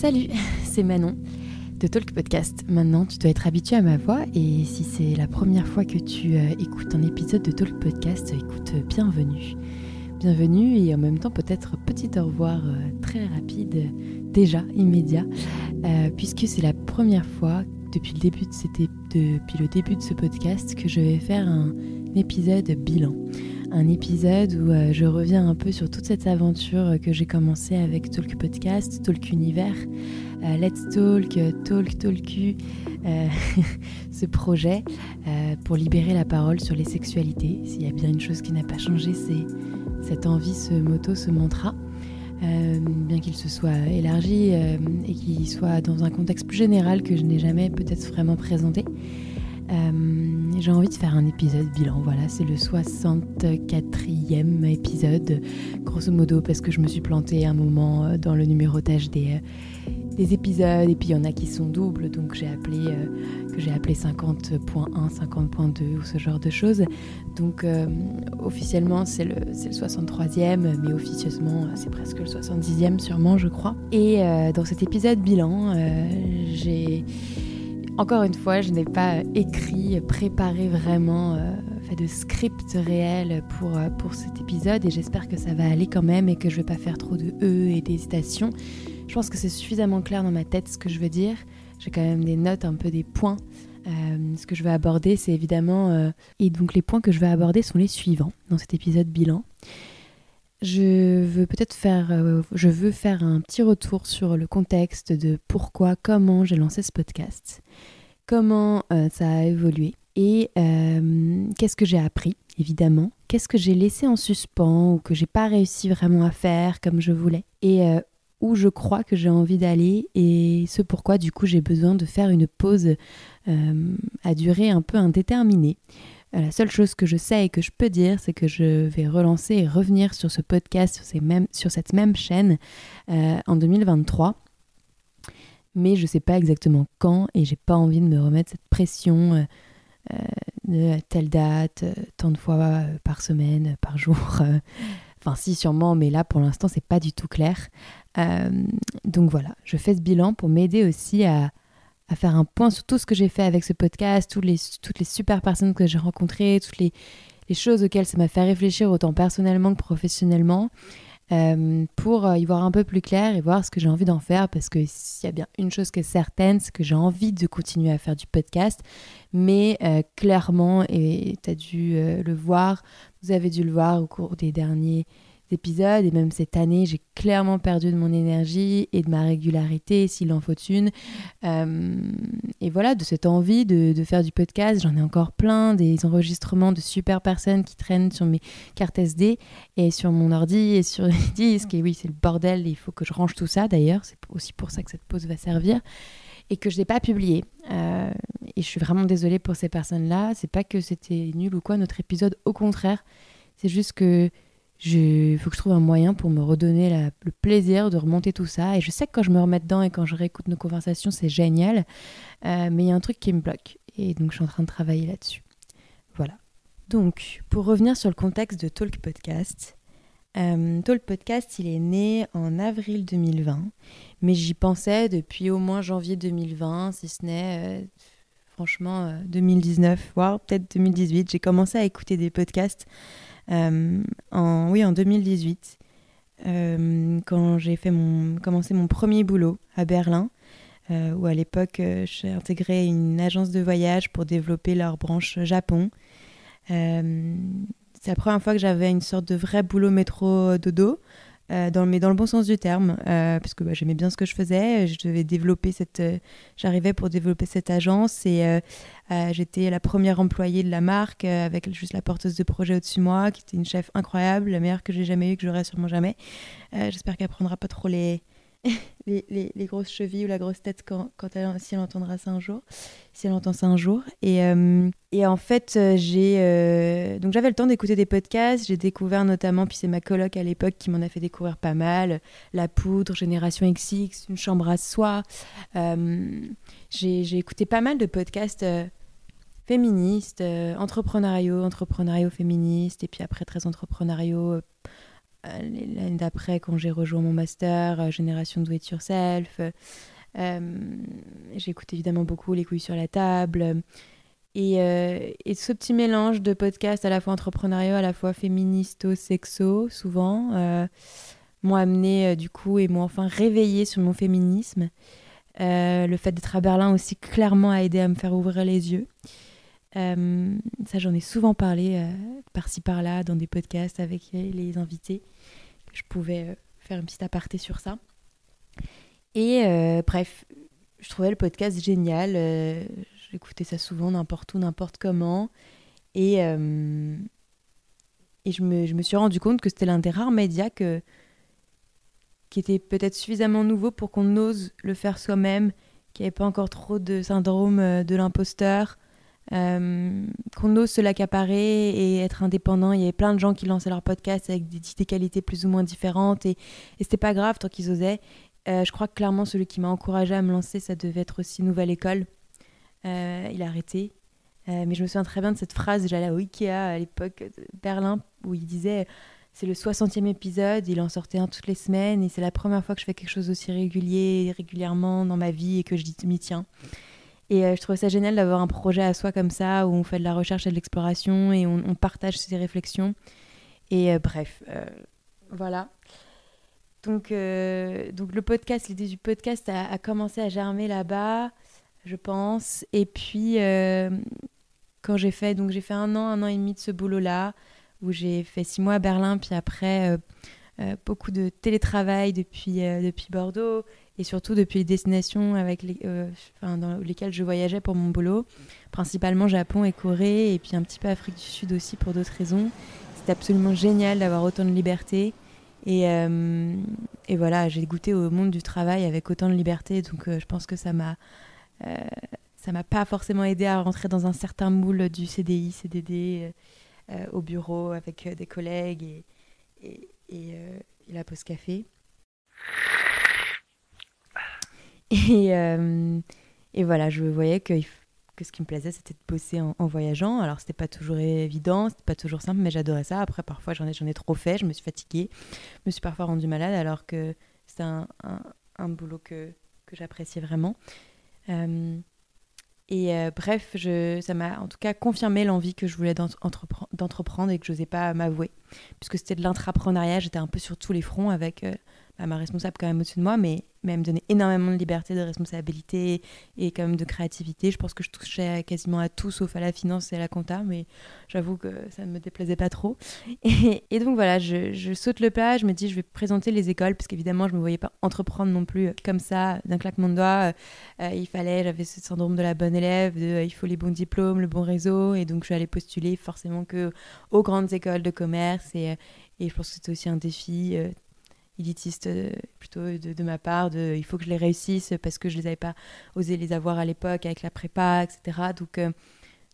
Salut, c'est Manon de Talk Podcast. Maintenant, tu dois être habitué à ma voix et si c'est la première fois que tu euh, écoutes un épisode de Talk Podcast, écoute, euh, bienvenue. Bienvenue et en même temps peut-être petit au revoir euh, très rapide, déjà immédiat, puisque c'est la première fois depuis le début de depuis le début de ce podcast que je vais faire un épisode bilan un épisode où euh, je reviens un peu sur toute cette aventure que j'ai commencée avec Talk Podcast, Talk Univers, euh, Let's Talk, Talk Talku, euh, ce projet pour libérer la parole sur les sexualités. S'il y a bien une chose qui n'a pas changé, c'est cette envie, ce motto, ce mantra. bien qu'il se soit élargi et qu'il soit dans un contexte plus général que je n'ai jamais peut-être vraiment présenté. Euh, j'ai envie de faire un épisode bilan. Voilà, c'est le 64e épisode, grosso modo, parce que je me suis plantée un moment euh, dans le numérotage des, euh, des épisodes, et puis il y en a qui sont doubles, donc j'ai appelé, appelé 50.1, 50.2 ou ce genre de choses. Donc officiellement, c'est le, le 63e, mais officieusement, c'est presque le 70e sûrement, je crois. Et dans cet épisode bilan, j'ai encore une fois, je n'ai pas écrit, préparé vraiment, euh, fait de script réel pour, euh, pour cet épisode et j'espère que ça va aller quand même et que je vais pas faire trop de E et d'hésitation. Je pense que c'est suffisamment clair dans ma tête ce que je veux dire. J'ai quand même des notes, un peu des points. Euh, ce que je vais aborder, c'est évidemment... et donc les points que je vais aborder sont les suivants dans cet épisode bilan. Je veux peut-être veux faire un petit retour sur le contexte de pourquoi, comment j'ai lancé ce podcast comment euh, ça a évolué et euh, qu'est-ce que j'ai appris, évidemment, qu'est-ce que j'ai laissé en suspens ou que j'ai pas réussi vraiment à faire comme je voulais et euh, où je crois que j'ai envie d'aller et ce pourquoi du coup j'ai besoin de faire une pause à durée un peu indéterminée. La seule chose que je sais et que je peux dire, c'est que je vais relancer et revenir sur ce podcast, sur, cette même chaîne en 2023 mais je ne sais pas exactement quand et j'ai pas envie de me remettre cette pression euh, euh, de telle date, euh, tant de fois par semaine, par jour. Enfin, si, sûrement, mais là, pour l'instant, c'est pas du tout clair. donc voilà, je fais ce bilan pour m'aider aussi à, à, faire un point sur tout ce que j'ai fait avec ce podcast, toutes les, toutes super personnes que j'ai rencontrées, toutes les, les choses auxquelles ça m'a fait réfléchir autant personnellement que professionnellement. Euh, pour euh, y voir un peu plus clair et voir ce que j'ai envie d'en faire parce que s'il y a bien une chose qui est certaine, c'est que j'ai envie de continuer à faire du podcast, mais euh, clairement, et tu as dû le voir, vous avez dû le voir au cours des derniers épisodes et même cette année, j'ai clairement perdu de mon énergie et de ma régularité, s'il en faut une. Euh, et voilà, de cette envie de, de faire du podcast, j'en ai encore plein, des enregistrements de super personnes qui traînent sur mes cartes SD et sur mon ordi et sur les disques. Et oui, c'est le bordel, il faut que je range tout ça d'ailleurs, c'est aussi pour ça que cette pause va servir. Et que je n'ai pas publié. Euh, et je suis vraiment désolée pour ces personnes-là. C'est pas que c'était nul ou quoi, notre épisode, au contraire. C'est juste que il faut que je trouve un moyen pour me redonner le plaisir de remonter tout ça. Et je sais que quand je me remets dedans et quand je réécoute nos conversations, c'est génial. Euh, mais il y a un truc qui me bloque. Et donc, je suis en train de travailler là-dessus. Voilà. Donc, pour revenir sur le contexte de Talk Podcast, euh, Talk Podcast, il est né en avril 2020. Mais j'y pensais depuis au moins janvier 2020, si ce n'est. Euh, franchement, 2019, voire peut-être 2018. J'ai commencé à écouter des podcasts en, oui, en 2018, euh, quand j'ai fait mon, commencé mon premier boulot à Berlin, euh, où à l'époque j'ai intégré une agence de voyage pour développer leur branche Japon. c'est la première fois que j'avais une sorte de vrai boulot métro dodo. Euh, dans, mais dans le bon sens du terme, euh, parce que bah, j'aimais bien ce que je faisais. Je devais développer cette, euh, j'arrivais pour développer cette agence et j'étais la première employée de la marque avec juste la porteuse de projet au-dessus de moi, qui était une chef incroyable, la meilleure que j'ai jamais eue, que j'aurai sûrement jamais. J'espère qu'elle prendra pas trop les, les, les, grosses chevilles ou la grosse tête quand, quand elle, si elle entendra ça un jour, si elle entend ça un jour. Et, euh, et en fait, euh, j'ai euh, donc j'avais le temps d'écouter des podcasts. J'ai découvert notamment, puis c'est ma coloc à l'époque qui m'en a fait découvrir pas mal, La Poudre, Génération XX, Une chambre à soi. j'ai écouté pas mal de podcasts féministes, entrepreneuriaux, entrepreneuriaux féministes, et puis après très entrepreneuriaux l'année d'après, quand j'ai rejoint mon master, Génération Do It Yourself. j'ai écouté évidemment beaucoup Les couilles sur la table. Et, et, ce petit mélange de podcasts à la fois entrepreneuriaux, à la fois féministo, sexo, souvent, m'ont amené du coup et m'ont enfin réveillé sur mon féminisme. le fait d'être à Berlin aussi clairement a aidé à me faire ouvrir les yeux. Euh, ça, j'en ai souvent parlé euh, par-ci par-là dans des podcasts avec les invités. Je pouvais euh, faire une petite aparté sur ça. Et bref, je trouvais le podcast génial. J'écoutais ça souvent, n'importe où, n'importe comment. Et, et je, me, je, me, suis rendu compte que c'était l'un des rares médias que, qui était peut-être suffisamment nouveau pour qu'on ose le faire soi-même, qu'il n'y avait pas encore trop de syndrome de l'imposteur, euh, qu'on ose se l'accaparer et être indépendant. Il y avait plein de gens qui lançaient leur podcast avec des, qualités plus ou moins différentes et, et c'était pas grave tant qu'ils osaient. Euh, je crois que clairement celui qui m'a encouragé à me lancer, ça devait être aussi Nouvelle École. Euh, il a arrêté. mais je me souviens très bien de cette phrase, j'allais au Ikea à l'époque de Berlin, où il disait c'est le 60e épisode, il en sortait un toutes les semaines, et c'est la première fois que je fais quelque chose aussi régulier, régulièrement dans ma vie, et que je m'y tiens. Et euh, je trouve ça génial d'avoir un projet à soi comme ça, où on fait de la recherche et de l'exploration et on, partage ses réflexions. Et euh, bref, euh, voilà. Donc, donc le podcast, l'idée du podcast a, commencé à germer là-bas, je pense. Et puis, quand j'ai fait, donc j'ai fait un an, un an et demi de ce boulot-là, où j'ai fait six mois à Berlin, puis après beaucoup de télétravail depuis, depuis Bordeaux et surtout depuis les destinations avec les, euh, dans lesquelles je voyageais pour mon boulot, principalement Japon et Corée, et puis un petit peu Afrique du Sud aussi pour d'autres raisons. C'était absolument génial d'avoir autant de liberté. Et, euh, et voilà, j'ai goûté au monde du travail avec autant de liberté, donc euh, je pense que ça m'a ça m'a pas forcément aidé à rentrer dans un certain moule du CDI, CDD, au bureau avec des collègues et, et, et la pause café. Et, euh, et voilà, je voyais que, ce qui me plaisait, c'était de bosser en, voyageant. Alors, c'était pas toujours évident, c'était pas toujours simple, mais j'adorais ça. Après, parfois, j'en ai, ai trop fait, je me suis fatiguée, je me suis parfois rendue malade, alors que c'est un, boulot que, j'appréciais vraiment. Euh, et euh, bref, ça m'a en tout cas confirmé l'envie que je voulais d'entreprendre et que je n'osais pas m'avouer. Puisque c'était de l'intrapreneuriat, j'étais un peu sur tous les fronts avec bah, ma responsable quand même au-dessus de moi, mais, mais elle me donnait énormément de liberté, de responsabilité et quand même de créativité. Je pense que je touchais quasiment à tout sauf à la finance et à la compta, mais j'avoue que ça ne me déplaisait pas trop. Et, donc voilà, je, saute le pas, je me dis je vais présenter les écoles, parce qu'évidemment je ne me voyais pas entreprendre non plus comme ça, d'un claquement de doigts. Euh, il fallait, j'avais ce syndrome de la bonne élève, euh, il faut les bons diplômes, le bon réseau, et donc je suis allée postuler forcément que aux grandes écoles de commerce euh, et je pense que c'était aussi un défi élitiste euh, plutôt de, ma part, de il faut que je les réussisse parce que je les avais pas osé les avoir à l'époque avec la prépa, etc. Donc, euh,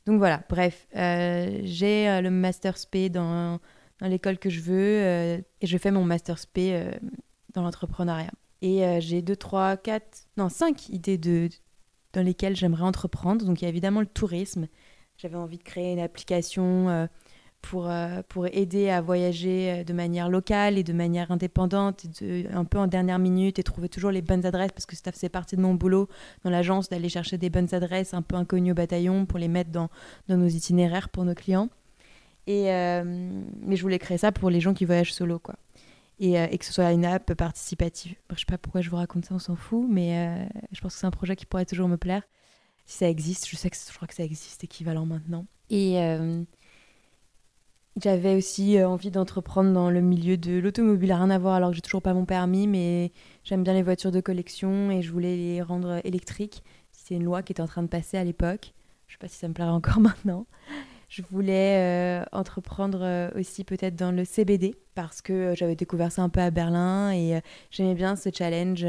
donc voilà, bref, euh, j'ai le master SP dans, dans l'école que je veux et je fais mon master SP dans l'entrepreneuriat. Et j'ai deux, trois, quatre, non, cinq idées de, dans lesquelles j'aimerais entreprendre. Donc il y a évidemment le tourisme. J'avais envie de créer une application pour, euh, pour aider à voyager euh, de manière locale et de manière indépendante, et un peu en dernière minute et trouver toujours les bonnes adresses parce que ça faisait partie de mon boulot dans l'agence d'aller chercher des bonnes adresses un peu inconnues au bataillon pour les mettre dans, dans nos itinéraires pour nos clients. Et, euh, mais je voulais créer ça pour les gens qui voyagent solo, quoi. Et, et que ce soit une app participative. Je sais pas pourquoi je vous raconte ça, on s'en fout, mais je pense que c'est un projet qui pourrait toujours me plaire. Si ça existe, je sais que je crois que ça existe équivalent maintenant. Et, j'avais aussi euh, envie d'entreprendre dans le milieu de l'automobile, rien à voir alors que j'ai toujours pas mon permis, mais j'aime bien les voitures de collection et je voulais les rendre électriques. C'est une loi qui était en train de passer à l'époque. Je sais pas si ça me plairait encore maintenant. Je voulais euh, entreprendre euh, aussi peut-être dans le CBD parce que j'avais découvert ça un peu à Berlin et j'aimais bien ce challenge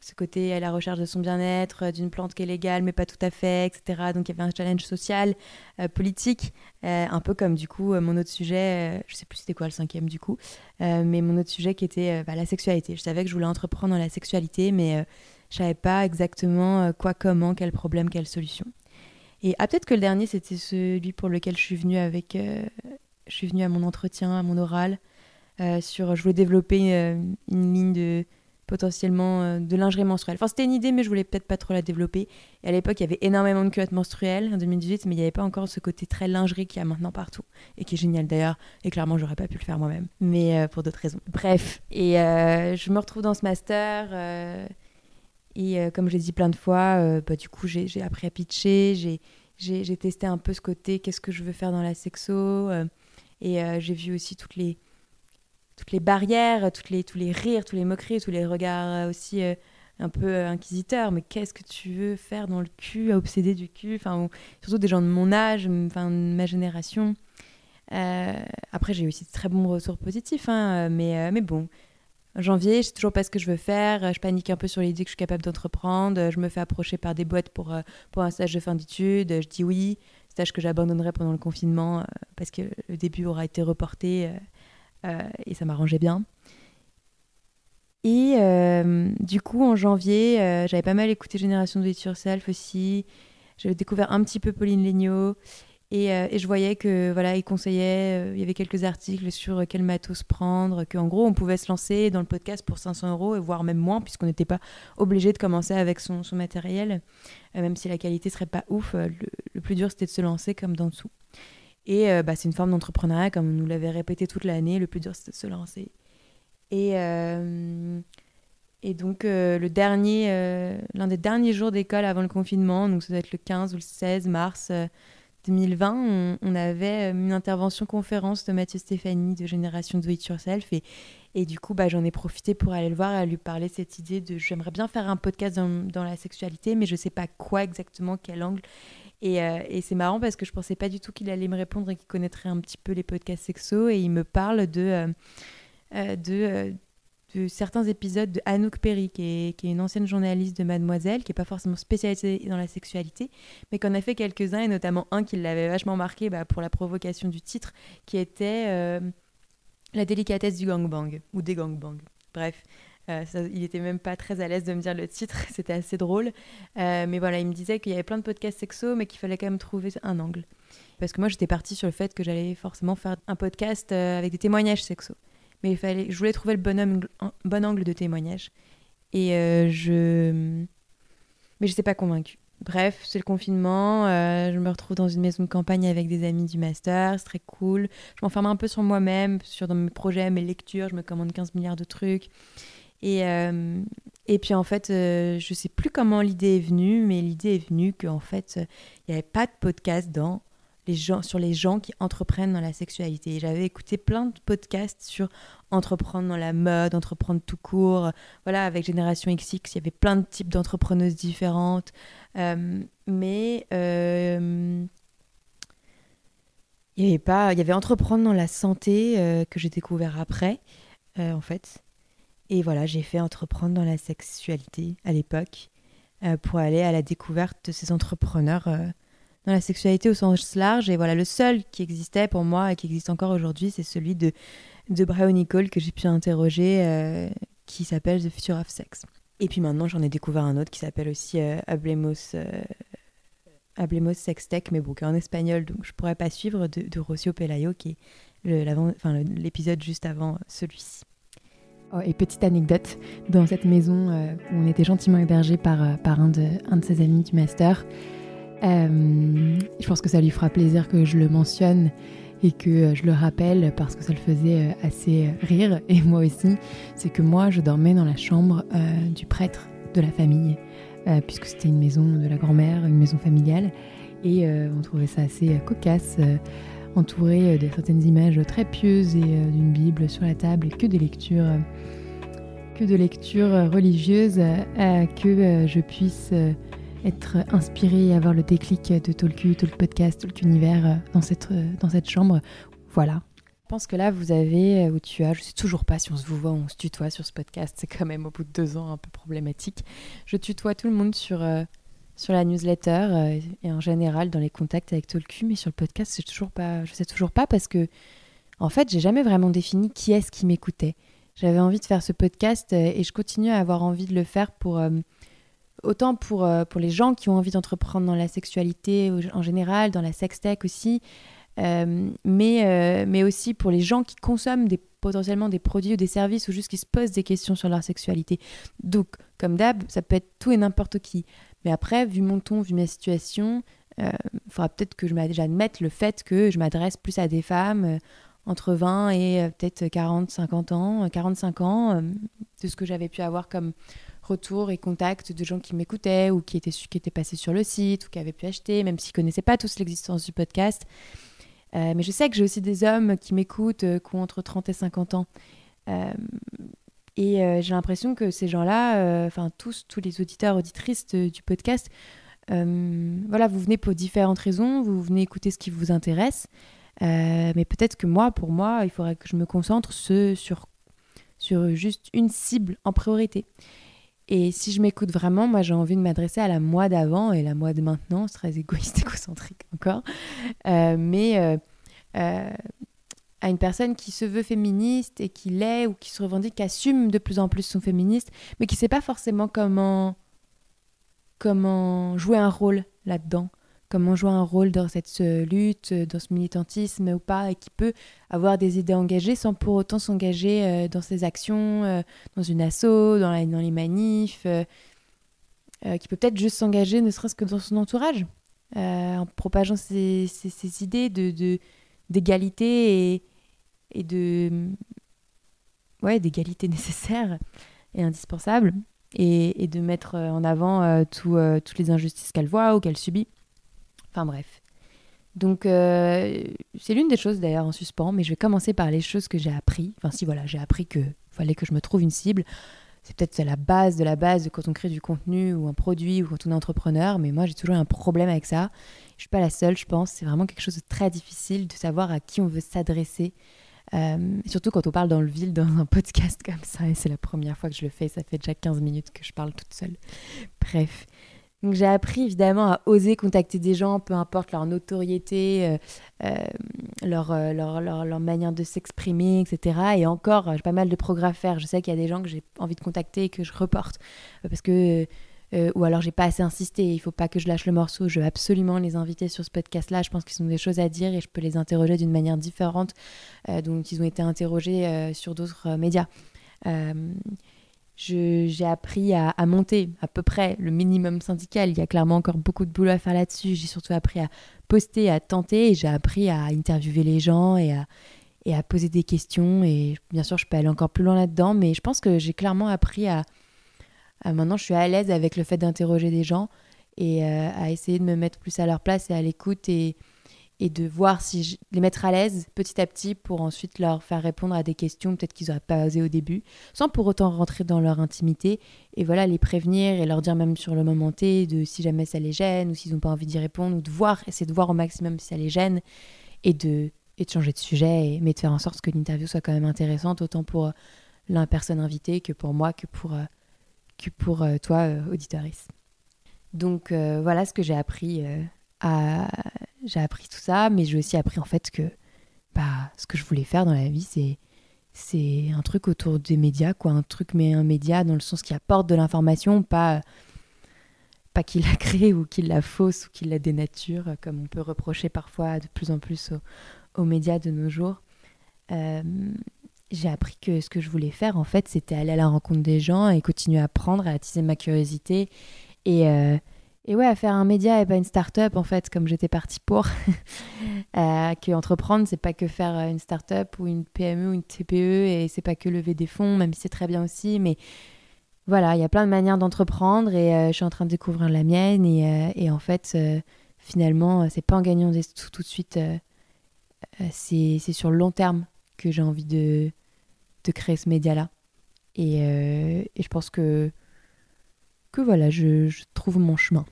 ce côté à la recherche de son bien-être, euh, d'une plante qui est légale mais pas tout à fait, etc. Donc il y avait un challenge social, euh, politique, un peu comme du coup mon autre sujet, je sais plus c'était quoi le cinquième du coup, mais mon autre sujet qui était bah, la sexualité. Je savais que je voulais entreprendre la sexualité, mais je savais pas exactement quoi, comment, quel problème, quelle solution. Et ah, peut-être que le dernier c'était celui pour lequel je suis venue avec, je suis venue à mon entretien, à mon oral. sur, je voulais développer une ligne de potentiellement euh, de lingerie menstruelle. Enfin, c'était une idée, mais je voulais peut-être pas trop la développer. Et à l'époque, il y avait énormément de culottes menstruelles en 2018, mais il n'y avait pas encore ce côté très lingerie qu'il y a maintenant partout, et qui est génial d'ailleurs. Et clairement, j'aurais pas pu le faire moi-même, mais euh, pour d'autres raisons. Bref, et euh, je me retrouve dans ce master. et comme je l'ai dit plein de fois, bah, du coup, j'ai appris à pitcher, j'ai testé un peu ce côté, qu'est-ce que je veux faire dans la sexo. et j'ai vu aussi toutes les, toutes les barrières, toutes les, tous les rires, tous les moqueries, tous les regards aussi euh, un peu euh, inquisiteurs. Mais qu'est-ce que tu veux faire dans le cul, à obséder du cul? Enfin, surtout des gens de mon âge, enfin de ma génération. Euh, après, j'ai eu aussi de très bons ressources positifs, hein, mais, mais bon. janvier, je sais toujours pas ce que je veux faire. Je panique un peu sur l'idée que je suis capable d'entreprendre. Je me fais approcher par des boîtes pour, pour un stage de fin d'études. Je dis oui, stage que j'abandonnerai pendant le confinement parce que le début aura été reporté euh, et ça m'arrangeait bien. Et euh, du coup, en janvier, euh, j'avais pas mal écouté Génération de It Yourself aussi. J'avais découvert un petit peu Pauline Legnaud. Et, et, je voyais que voilà, il conseillait, il y avait quelques articles sur quel matos prendre, qu'en gros, on pouvait se lancer dans le podcast pour 500 euros, voire même moins, puisqu'on n'était pas obligé de commencer avec son, son matériel, même si la qualité serait pas ouf. Le, le plus dur, c'était de se lancer comme dans dessous. Et euh, bah, c'est une forme d'entrepreneuriat, comme on nous l'avait répété toute l'année. Le plus dur, c'était de se lancer. Et, euh, et donc, euh, le dernier, l'un des derniers jours d'école avant le confinement, donc ça doit être le 15 ou le 16 mars 2020, on, avait une intervention conférence de Mathieu Stéphanie de Génération Do It Yourself. Et, et du coup, bah, j'en ai profité pour aller le voir et lui parler de cette idée de j'aimerais bien faire un podcast dans, dans la sexualité, mais je ne sais pas quoi exactement, quel angle. Euh, et, c'est marrant parce que je pensais pas du tout qu'il allait me répondre et qu'il connaîtrait un petit peu les podcasts sexo. Et il me parle de, euh, euh, de, de, certains épisodes de Anouk Perry, qui est, qui est, une ancienne journaliste de Mademoiselle, qui n'est pas forcément spécialisée dans la sexualité, mais qu'on a fait quelques-uns, et notamment un qui l'avait vachement marqué bah, pour la provocation du titre, qui était La délicatesse du gangbang, ou des gangbangs. Bref, euh, il était même pas très à l'aise de me dire le titre, c'était assez drôle. Euh, mais voilà, il me disait qu'il y avait plein de podcasts sexo, mais qu'il fallait quand même trouver un angle. Parce que moi, j'étais partie sur le fait que j'allais forcément faire un podcast euh, avec des témoignages sexo. Mais il fallait, je voulais trouver le bon angle, de témoignage. Et je. Mais je n'étais pas convaincue. Bref, c'est le confinement. je me retrouve dans une maison de campagne avec des amis du master. C'est très cool. Je m'enferme un peu sur moi-même, sur dans mes projets, mes lectures. Je me commande 15 milliards de trucs. Et, euh, et puis en fait, euh, je sais plus comment l'idée est venue, mais l'idée est venue qu'en fait, il n'y avait pas de podcast sur les gens qui entreprennent dans la sexualité. J'avais écouté plein de podcasts sur entreprendre dans la mode, entreprendre tout court. Voilà, avec Génération XX, il y avait plein de types d'entrepreneuses différentes. Euh, mais il y avait pas, il y avait entreprendre dans la santé que j'ai découvert après, en fait. Et voilà, j'ai fait entreprendre dans la sexualité à l'époque euh, pour aller à la découverte de ces entrepreneurs euh, dans la sexualité au sens large. Et voilà, le seul qui existait pour moi et qui existe encore aujourd'hui, c'est celui de, de Brian Nicole que j'ai pu interroger, euh, qui s'appelle The Future of Sex. Et puis maintenant, j'en ai découvert un autre qui s'appelle aussi Hablemos, Hablemos Sextech, mais bon, qui en espagnol, donc je pourrais pas suivre, de, de Rocio Pelayo, qui est l'épisode juste avant celui-ci. Oh, et petite anecdote, dans cette maison euh, où on était gentiment hébergé par, euh, par un, de, un de ses amis du master, euh, je pense que ça lui fera plaisir que je le mentionne et que je le rappelle parce que ça le faisait assez rire, et moi aussi, c'est que moi je dormais dans la chambre du prêtre de la famille, puisque c'était une maison de la grand-mère, une maison familiale, et on trouvait ça assez cocasse entouré de certaines images très pieuses et d'une Bible sur la table et que des lectures de lecture religieuse que euh, je puisse euh, être inspirée et avoir le déclic de Tolku, Talk Podcast, Talk Univers euh, dans cette, dans cette chambre. Voilà. Je pense que là, vous avez, ou tu as, je sais toujours pas si on se vous voit on se tutoie sur ce podcast, c'est quand même au bout de deux ans un peu problématique. Je tutoie tout le monde sur, sur la newsletter et en général dans les contacts avec Tolku, mais sur le podcast, c'est toujours pas, je sais toujours pas parce que, en fait, j'ai jamais vraiment défini qui est-ce qui m'écoutait j'avais envie de faire ce podcast euh, et je continue à avoir envie de le faire pour euh, autant pour, euh, pour les gens qui ont envie d'entreprendre dans la sexualité en général, dans la sextech aussi, mais, mais aussi pour les gens qui consomment potentiellement des produits ou des services ou juste qui se posent des questions sur leur sexualité. Donc, comme d'hab, ça peut être tout et n'importe qui. Mais après, vu mon ton, vu ma situation, il faudra peut-être que j'admette le fait que je m'adresse plus à des femmes entre 20 et euh, peut-être 40, 50 ans, 45 euh, ans, euh, de ce que j'avais pu avoir comme retour et contact de gens qui m'écoutaient ou qui étaient, qui étaient passés sur le site ou qui avaient pu acheter, même s'ils ne connaissaient pas tous l'existence du podcast. mais je sais que j'ai aussi des hommes qui m'écoutent, qui ont entre 30 et 50 ans. Et j'ai l'impression que ces gens-là, enfin tous, tous les auditeurs, auditrices du podcast, voilà, vous venez pour différentes raisons, vous venez écouter ce qui vous intéresse. Euh, mais peut-être que moi, pour moi, il faudrait que je me concentre sur, sur juste une cible en priorité. Et si je m'écoute vraiment, moi j'ai envie de m'adresser à la moi d'avant et la moi de maintenant, c'est très égoïste, égocentrique encore, euh, mais euh, à une personne qui se veut féministe et qui l'est ou qui se revendique, qui assume de plus en plus son féministe, mais qui ne sait pas forcément comment, jouer un rôle là-dedans. Comment jouer un rôle dans cette lutte, dans ce militantisme ou pas, et qui peut avoir des idées engagées sans pour autant s'engager euh, dans ses actions, euh, dans une asso, dans, les manifs, euh, qui peut peut-être juste s'engager ne serait-ce que dans son entourage, en propageant ses, idées de, d'égalité et, et de ouais d'égalité nécessaire et indispensable et, de mettre en avant toutes les injustices qu'elle voit ou qu'elle subit Enfin bref. Donc euh, c'est l'une des choses d'ailleurs en suspens, mais je vais commencer par les choses que j'ai appris. Enfin si voilà, j'ai appris que fallait que je me trouve une cible. C'est peut-être la base de la base quand on crée du contenu ou un produit ou quand on est entrepreneur, mais moi j'ai toujours un problème avec ça. Je suis pas la seule, je pense. C'est vraiment quelque chose de très difficile de savoir à qui on veut s'adresser. Euh, surtout quand on parle dans le vide, dans un podcast comme ça, et c'est la première fois que je le fais, ça fait déjà 15 minutes que je parle toute seule. Bref, donc j'ai appris évidemment à oser contacter des gens, peu importe leur notoriété, euh, euh, leur, leur, leur, manière de s'exprimer, etc. Et encore, j'ai pas mal de progrès à faire. Je sais qu'il y a des gens que j'ai envie de contacter et que je reporte parce que ou alors j'ai pas assez insisté. Il faut pas que je lâche le morceau. Je veux absolument les inviter sur ce podcast-là. Je pense qu'ils ont des choses à dire et je peux les interroger d'une manière différente dont ils ont été interrogés sur d'autres médias j'ai appris à, monter à peu près le minimum syndical. Il y a clairement encore beaucoup de boulot à faire là-dessus. J'ai surtout appris à poster, à tenter. J'ai appris à interviewer les gens et à, et à poser des questions. Et bien sûr, je peux aller encore plus loin là-dedans, mais je pense que j'ai clairement appris à, Maintenant, je suis à l'aise avec le fait d'interroger des gens et euh, à essayer de me mettre plus à leur place et à l'écoute et, et de voir si je les mettre à l'aise petit à petit pour ensuite leur faire répondre à des questions peut-être qu'ils n'auraient pas osé au début, sans pour autant rentrer dans leur intimité et voilà les prévenir et leur dire même sur le moment T de si jamais ça les gêne ou s'ils n'ont pas envie d'y répondre ou de voir, essayer de voir au maximum si ça les gêne et de, et de changer de sujet, mais de faire en sorte que l'interview soit quand même intéressante autant pour euh, la personne invitée que pour moi, que pour, euh, pour euh, toi, auditorice. Donc voilà ce que j'ai appris j'ai appris tout ça, mais j'ai aussi appris en fait que bah, ce que je voulais faire dans la vie, c'est c'est un truc autour des médias, quoi, un truc mais un média dans le sens qui apporte de l'information, pas pas qu'il la crée ou qu'il la fausse ou qu'il la dénature, comme on peut reprocher parfois de plus en plus aux, médias de nos jours. Euh, j'ai appris que ce que je voulais faire, en fait, c'était aller à la rencontre des gens et continuer à apprendre, à attiser ma curiosité et, euh, et ouais, à faire un média et pas une start-up, en fait, comme j'étais partie pour. euh, entreprendre, c'est pas que faire euh, une start-up ou une PME ou une TPE et c'est pas que lever des fonds, même si c'est très bien aussi. Mais voilà, il y a plein de manières d'entreprendre et euh, je suis en train de découvrir la mienne. Et, et en fait, finalement, c'est pas en gagnant des sous tout de suite. c'est sur le long terme que j'ai envie de, de créer ce média-là. Et, et je pense que que voilà, je, trouve mon chemin.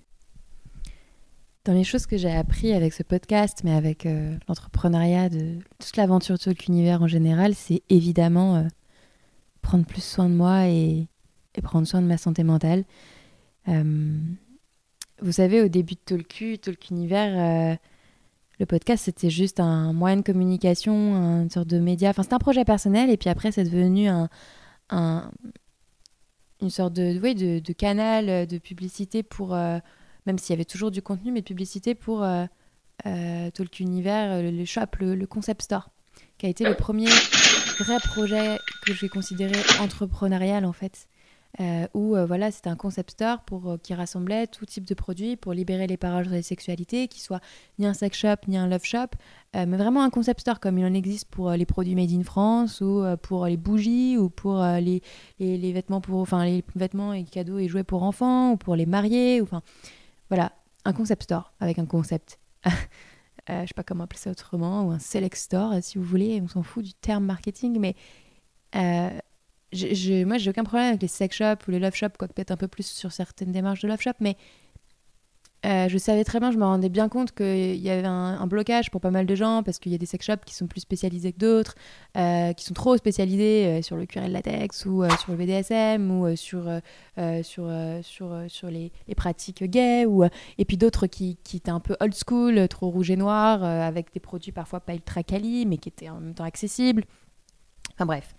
Dans les choses que j'ai appris avec ce podcast, mais avec euh, l'entrepreneuriat, de toute l'aventure de l'univers en général, c'est évidemment euh, prendre plus soin de moi et, prendre soin de ma santé mentale. Euh, vous savez, au début de Tolku, Talk Univers, le podcast, c'était juste un moyen de communication, une sorte de média. Enfin, c'était un projet personnel, et puis après, c'est devenu un, une sorte de, oui, de, de, canal euh, de publicité pour, euh, même s'il y avait toujours du contenu, mais de publicité pour, euh, Talk Univers, le, shop, le, concept store, qui a été le premier vrai projet que j'ai considéré entrepreneurial en fait. Euh, où euh, voilà, c'était un concept store pour, euh, qui rassemblait tout type de produits pour libérer les paroles sur les sexualités, qui soit ni un sex shop ni un love shop, mais vraiment un concept store comme il en existe pour les produits made in France ou pour les bougies ou pour les, les, vêtements pour enfin les vêtements et cadeaux et jouets pour enfants ou pour les mariés, enfin voilà, un concept store avec un concept. je sais pas comment appeler ça autrement, ou un select store si vous voulez, on s'en fout du terme marketing, mais je, moi, j'ai aucun problème avec les sex shops ou les love shops, quoique peut-être un peu plus sur certaines démarches de love shop, mais euh, je savais très bien, je me rendais bien compte qu'il y avait un, blocage pour pas mal de gens parce qu'il y a des sex shops qui sont plus spécialisés que d'autres, euh, qui sont trop spécialisés euh, sur le cuir et latex ou sur le BDSM ou sur, sur, sur, sur les, les, pratiques gays, ou, et puis d'autres qui, qui, étaient un peu old school, trop rouge et noir, avec des produits parfois pas ultra quali mais qui étaient en même temps accessibles. Enfin bref.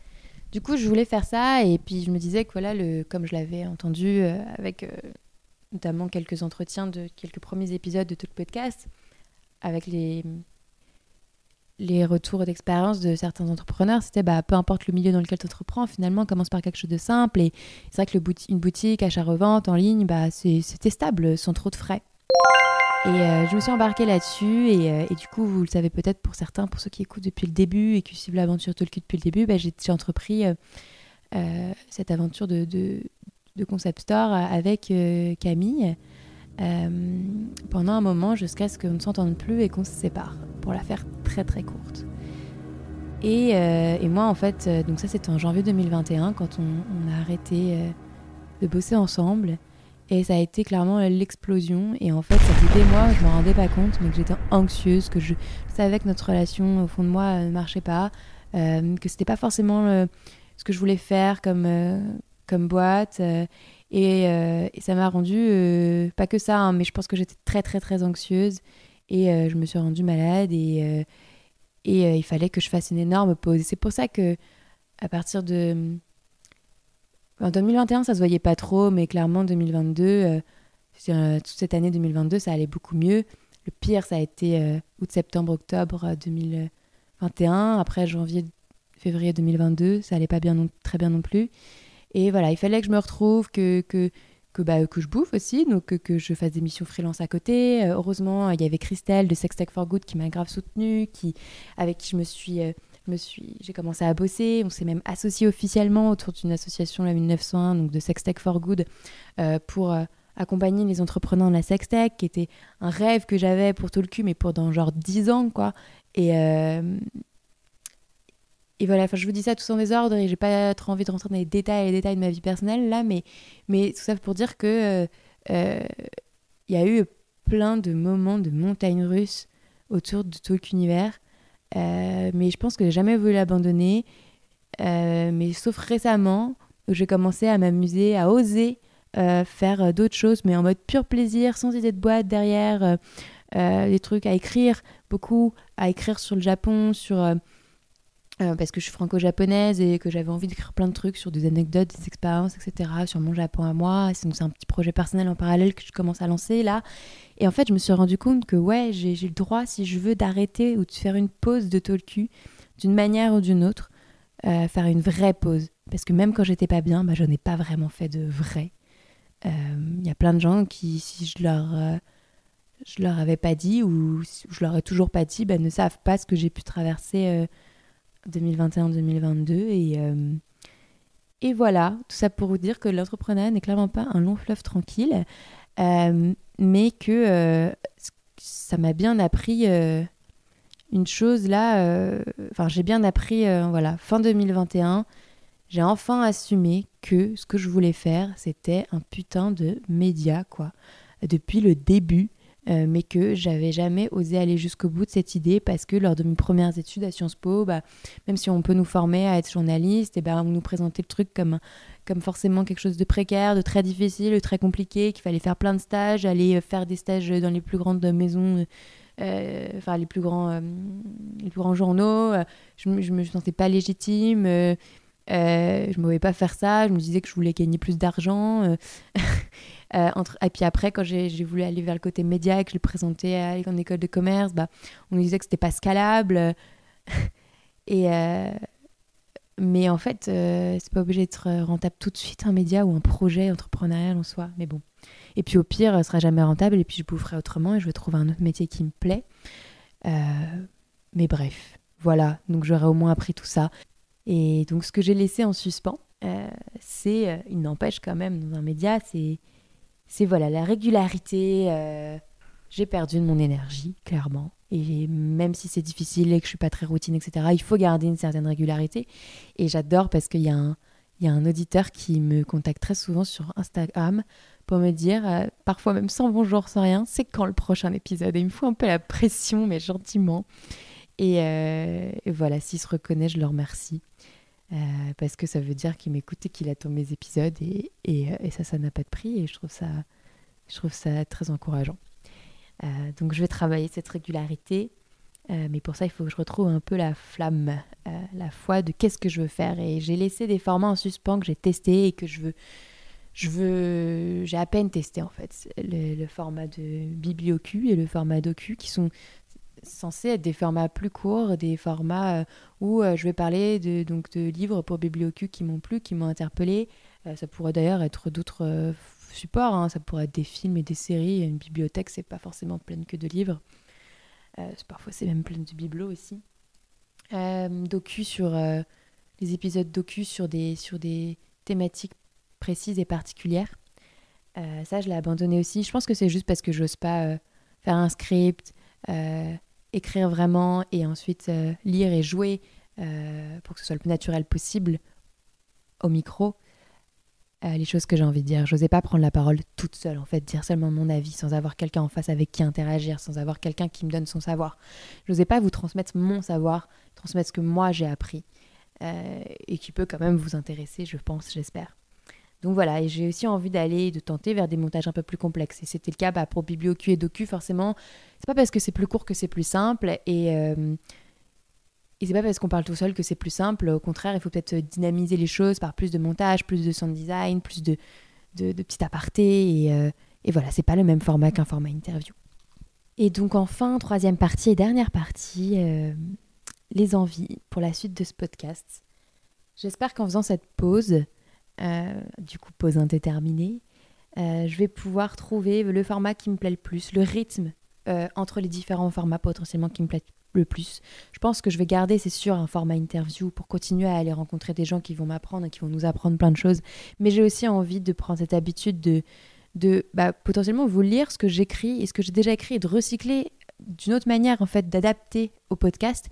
Du coup, je voulais faire ça et puis je me disais que voilà, le, comme je l'avais entendu euh, avec euh, notamment quelques entretiens de quelques premiers épisodes de tout le podcast, avec les, retours d'expérience de certains entrepreneurs, c'était bah, peu importe le milieu dans lequel tu entreprends, finalement, commence par quelque chose de simple. Et c'est vrai que une boutique, achat-revente en ligne, bah, c'est stable, sans trop de frais. Et euh, je me suis embarquée là-dessus euh, et, du coup, vous le savez peut-être pour certains, pour ceux qui écoutent depuis le début et qui suivent l'aventure Talkie depuis le début, bah, j'ai entrepris euh, cette aventure de, Concept Store avec Camille pendant un moment jusqu'à ce qu'on ne s'entende plus et qu'on se sépare, pour la faire très très courte. Et, moi, en fait, donc ça c'était en janvier 2021 quand on a arrêté de bosser ensemble. Et ça a été clairement l'explosion. Et en fait, ça faisait des mois, je me rendais pas compte, mais que j'étais anxieuse, que je savais que notre relation, au fond de moi, ne marchait pas, euh, que c'était pas forcément euh, ce que je voulais faire comme, euh, comme boîte. Euh, et, ça m'a rendu, pas que ça, hein, mais je pense que j'étais très, très, très anxieuse. Et je me suis rendue malade et, et il fallait que je fasse une énorme pause. Et c'est pour ça que, à partir de en 2021, ça se voyait pas trop, mais clairement, 2022, euh, toute cette année 2022, ça allait beaucoup mieux. Le pire, ça a été euh, août, septembre, octobre 2021. Euh, Après, janvier, février 2022, ça allait pas bien très bien non plus. Et voilà, il fallait que je me retrouve, que, que, que, bah, que je bouffe aussi, donc que, que, je fasse des missions freelance à côté. heureusement, il y avait Christelle de Sex Tech for Good qui m'a grave soutenue, qui, avec qui je me suis suis, j'ai commencé à bosser. On s'est même associé officiellement autour d'une association, la 1901, donc de Sextech for Good, euh, pour euh, accompagner les entrepreneurs de la sextech, qui était un rêve que j'avais pour tout le cul, mais pour dans genre 10 ans, quoi. Et, euh, voilà, je vous dis ça tout en désordre et j'ai pas trop envie de rentrer dans les détails les détails de ma vie personnelle là, mais, mais tout ça pour dire que il y a eu plein de moments de montagnes russes autour de Talk Univers euh, mais je pense que j'ai jamais voulu l'abandonner. Euh, mais sauf récemment, où j'ai commencé à m'amuser, à oser euh, faire d'autres choses, mais en mode pur plaisir, sans idée de boîte derrière, des trucs à écrire beaucoup, à écrire sur le Japon, sur parce que je suis franco-japonaise et que j'avais envie d'écrire plein de trucs sur des anecdotes, des expériences, etc., sur mon Japon à moi. C'est un petit projet personnel en parallèle que je commence à lancer là. Et en fait, je me suis rendu compte que ouais, j'ai le droit, si je veux, d'arrêter ou de faire une pause de Tolku d'une manière ou d'une autre, euh, faire une vraie pause. Parce que même quand j'étais pas bien, bah, je n'ai pas vraiment fait de vrai. Il euh, y a plein de gens qui, si je leur, euh, je leur avais pas dit ou je leur ai toujours pas dit, bah, ne savent pas ce que j'ai pu traverser 2021-2022. Et, et voilà, tout ça pour vous dire que l'entrepreneuriat n'est clairement pas un long fleuve tranquille mais que euh, ça m'a bien appris euh, une chose là. Euh, enfin, j'ai bien appris, voilà, fin 2021, j'ai enfin assumé que ce que je voulais faire, c'était un putain de média, quoi. Depuis le début, euh, mais que j'avais jamais osé aller jusqu'au bout de cette idée parce que lors de mes premières études à Sciences Po, bah, même si on peut nous former à être journaliste, et eh ben, on nous présentait le truc comme, comme forcément quelque chose de précaire, de très difficile, de très compliqué, qu'il fallait faire plein de stages, aller euh, faire des stages dans les plus grandes maisons. Euh, enfin les plus grands les plus grands journaux je, me, me sentais pas légitime je ne pouvais pas faire ça je me disais que je voulais gagner plus d'argent entre... Et puis après, quand j'ai voulu aller vers le côté média et que je le présentais à en école de commerce, bah, on nous disait que c'était pas scalable. et, mais en fait, c'est pas obligé d'être rentable tout de suite un média ou un projet entrepreneurial en soi. Mais bon. Et puis au pire, ce sera jamais rentable et puis je boufferai autrement et je vais trouver un autre métier qui me plaît. mais bref, voilà. Donc j'aurais au moins appris tout ça. Et donc ce que j'ai laissé en suspens, euh, c'est, euh, il n'empêche quand même dans un média, c'est, c'est voilà la régularité. Euh, j'ai perdu de mon énergie, clairement. Et même si c'est difficile et que je suis pas très routine, etc., il faut garder une certaine régularité. Et j'adore parce qu'il y a un, auditeur qui me contacte très souvent sur Instagram pour me dire, parfois même sans bonjour, sans rien, c'est quand le prochain épisode? Et il me fout un peu la pression, mais gentiment. Et, et voilà, s'il se reconnaît, je le remercie. Euh, parce que ça veut dire qu'il m'écoute et qu'il attend mes épisodes et, euh, et ça, ça n'a pas de prix et je trouve ça, je trouve ça très encourageant. Euh, donc je vais travailler cette régularité, mais pour ça il faut que je retrouve un peu la flamme, la foi de qu'est-ce que je veux faire. Et j'ai laissé des formats en suspens que j'ai testés et que je veux, je veux, j'ai à peine testé en fait le, le format de BiblioQ et le format DoQ qui sont censés être des formats plus courts, des formats euh, où euh, je vais parler de, donc, de livres pour BiblioQ qui m'ont plu, qui m'ont interpellé. Euh, ça pourrait d'ailleurs être d'autres supports, hein. ça pourrait être des films et des séries. Une bibliothèque, c'est pas forcément pleine que de livres. parfois, c'est même plein de bibelots aussi. docu sur les épisodes docu sur des, sur des thématiques précises et particulières. ça, je l'ai abandonné aussi. Je pense que c'est juste parce que j'ose pas faire un script, écrire vraiment et ensuite euh, lire et jouer euh, pour que ce soit le plus naturel possible au micro euh, les choses que j'ai envie de dire. J'osais pas prendre la parole toute seule, en fait, dire seulement mon avis, sans avoir quelqu'un en face avec qui interagir, sans avoir quelqu'un qui me donne son savoir. J'osais pas vous transmettre mon savoir, transmettre ce que moi j'ai appris, et qui peut quand même vous intéresser, je pense, j'espère. Donc voilà, et j'ai aussi envie d'aller, de tenter vers des montages un peu plus complexes. Et c'était le cas bah, pour BiblioQ et Docu, forcément. C'est pas parce que c'est plus court que c'est plus simple. Et, euh, et c'est pas parce qu'on parle tout seul que c'est plus simple. Au contraire, il faut peut-être dynamiser les choses par plus de montage, plus de sound design, plus de, de, petits apartés. Et, euh, et voilà, c'est pas le même format qu'un format interview. Et donc enfin, troisième partie et dernière partie, euh, les envies pour la suite de ce podcast. J'espère qu'en faisant cette pause, du coup pause indéterminée, euh, je vais pouvoir trouver le format qui me plaît le plus, le rythme euh, entre les différents formats potentiellement qui me plaît le plus. Je pense que je vais garder, c'est sûr, un format interview pour continuer à aller rencontrer des gens qui vont m'apprendre et qui vont nous apprendre plein de choses. Mais j'ai aussi envie de prendre cette habitude de, de bah, potentiellement vous lire ce que j'écris et ce que j'ai déjà écrit et de recycler d'une autre manière, en fait, d'adapter au podcast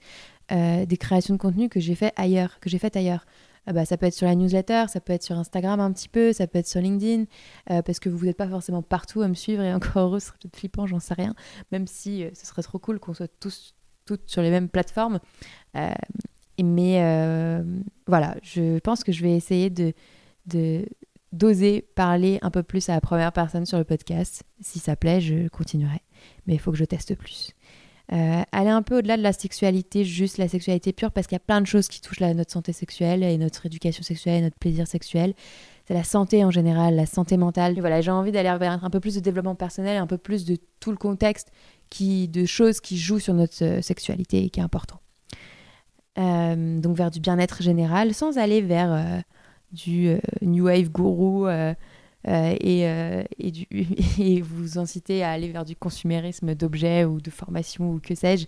des créations de contenu que j'ai fait ailleurs, que j'ai faites ailleurs. Ah bah, ça peut être sur la newsletter, ça peut être sur Instagram un petit peu, ça peut être sur LinkedIn, euh, parce que vous n'êtes pas forcément partout à me suivre et encore heureux, ce serait peut-être flippant, j'en sais rien, même si euh, ce serait trop cool qu'on soit tous toutes sur les mêmes plateformes. Euh, mais voilà, je pense que je vais essayer de, de d'oser parler un peu plus à la première personne sur le podcast. Si ça plaît, je continuerai. Mais il faut que je teste plus. Euh, aller un peu au-delà de la sexualité, juste la sexualité pure, parce qu'il y a plein de choses qui touchent notre santé sexuelle et notre éducation sexuelle et notre plaisir sexuel. C'est la santé en général, la santé mentale. voilà, j'ai envie d'aller vers un peu plus de développement personnel, un peu plus de tout le contexte qui, de choses qui jouent sur notre euh, sexualité et qui est important. Euh, donc vers du bien-être général, sans aller vers du New Wave gourou euh, et, euh, et, vous inciter à aller vers du consumérisme d'objets ou de formation ou que sais-je.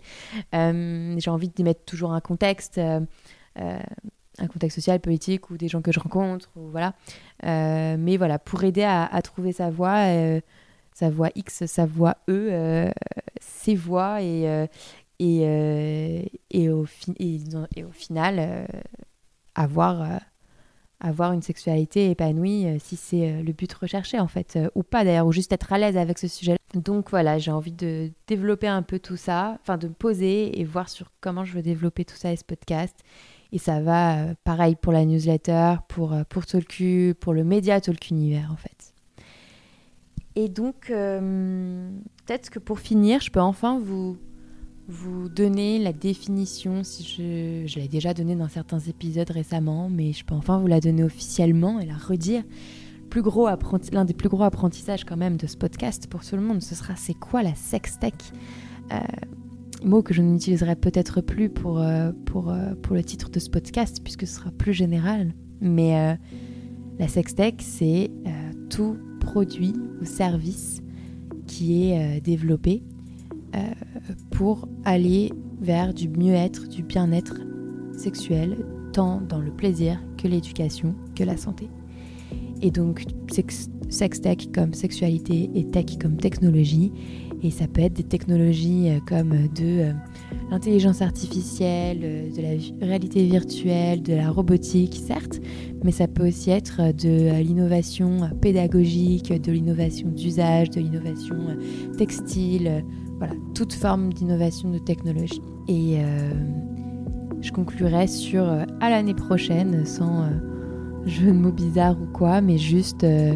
Euh, j'ai envie d'y mettre toujours un contexte un contexte social, politique ou des gens que je rencontre, voilà. mais voilà, pour aider à, trouver sa voix, sa voix X, sa voix E, ses voix et, et, et, au, et, au final avoir avoir une sexualité épanouie euh, si c'est euh, le but recherché en fait, euh, ou pas d'ailleurs, ou juste être à l'aise avec ce sujet. Donc voilà, j'ai envie de développer un peu tout ça, enfin de me poser et voir sur comment je veux développer tout ça et ce podcast. Et ça va pareil pour la newsletter, pour, pour Talku, pour le média Talk Univers en fait. Et donc, peut-être que pour finir, je peux enfin vous vous donner la définition, si je, l'ai déjà donnée dans certains épisodes récemment, mais je peux enfin vous la donner officiellement et la redire. plus gros l'un des plus gros apprentissages quand même de ce podcast pour tout le monde, ce sera c'est quoi la sextech? Euh, Mot que je n'utiliserai peut-être plus pour, euh, pour, euh, pour le titre de ce podcast puisque ce sera plus général. Mais la sextech, c'est tout produit ou service qui est développé pour aller vers du mieux-être, du bien-être sexuel, tant dans le plaisir que l'éducation, que la santé. Et donc, sex, tech comme sexualité et tech comme technologie. Et ça peut être des technologies euh, comme de euh, l'intelligence artificielle, euh, de la réalité virtuelle, de la robotique, certes, mais ça peut aussi être de l'innovation pédagogique, de l'innovation d'usage, de l'innovation textile, voilà, toute forme d'innovation de technologie. Et je conclurai sur à l'année prochaine sans jeu de mots bizarre ou quoi, mais juste euh,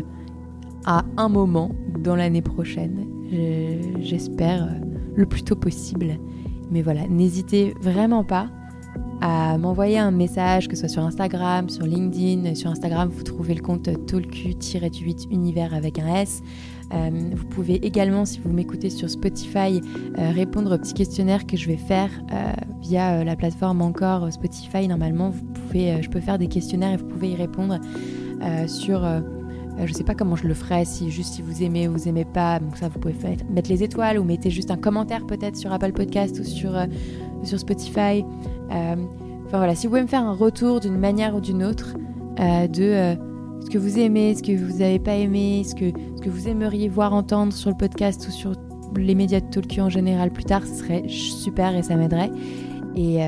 à un moment dans l'année prochaine. J'espère euh, le plus tôt possible. Mais voilà, n'hésitez vraiment pas à m'envoyer un message, que ce soit sur Instagram, sur LinkedIn. Sur Instagram, vous trouvez le compte talku-du8 univers avec un S. Euh, vous pouvez également, si vous m'écoutez sur Spotify, répondre au petit questionnaire que je vais faire via la plateforme encore Spotify. Normalement, vous euh, je peux faire des questionnaires et vous pouvez y répondre euh, sur euh, je sais pas comment je le ferai, si juste si vous aimez ou vous aimez pas, donc ça vous pouvez mettre les étoiles ou mettez juste un commentaire peut-être sur Apple Podcast ou sur, sur Spotify. enfin voilà, si vous pouvez me faire un retour d'une manière ou d'une autre de ce que vous aimez, ce que vous n'avez pas aimé, ce que, que vous aimeriez voir entendre sur le podcast ou sur les médias de Talk en général plus tard, ce serait super et ça m'aiderait. Et,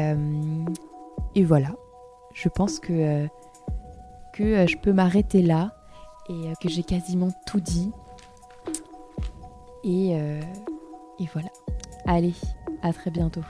et voilà je pense que, euh, que euh, je peux m'arrêter là et euh, que j'ai quasiment tout dit. Et, et voilà. Allez, à très bientôt.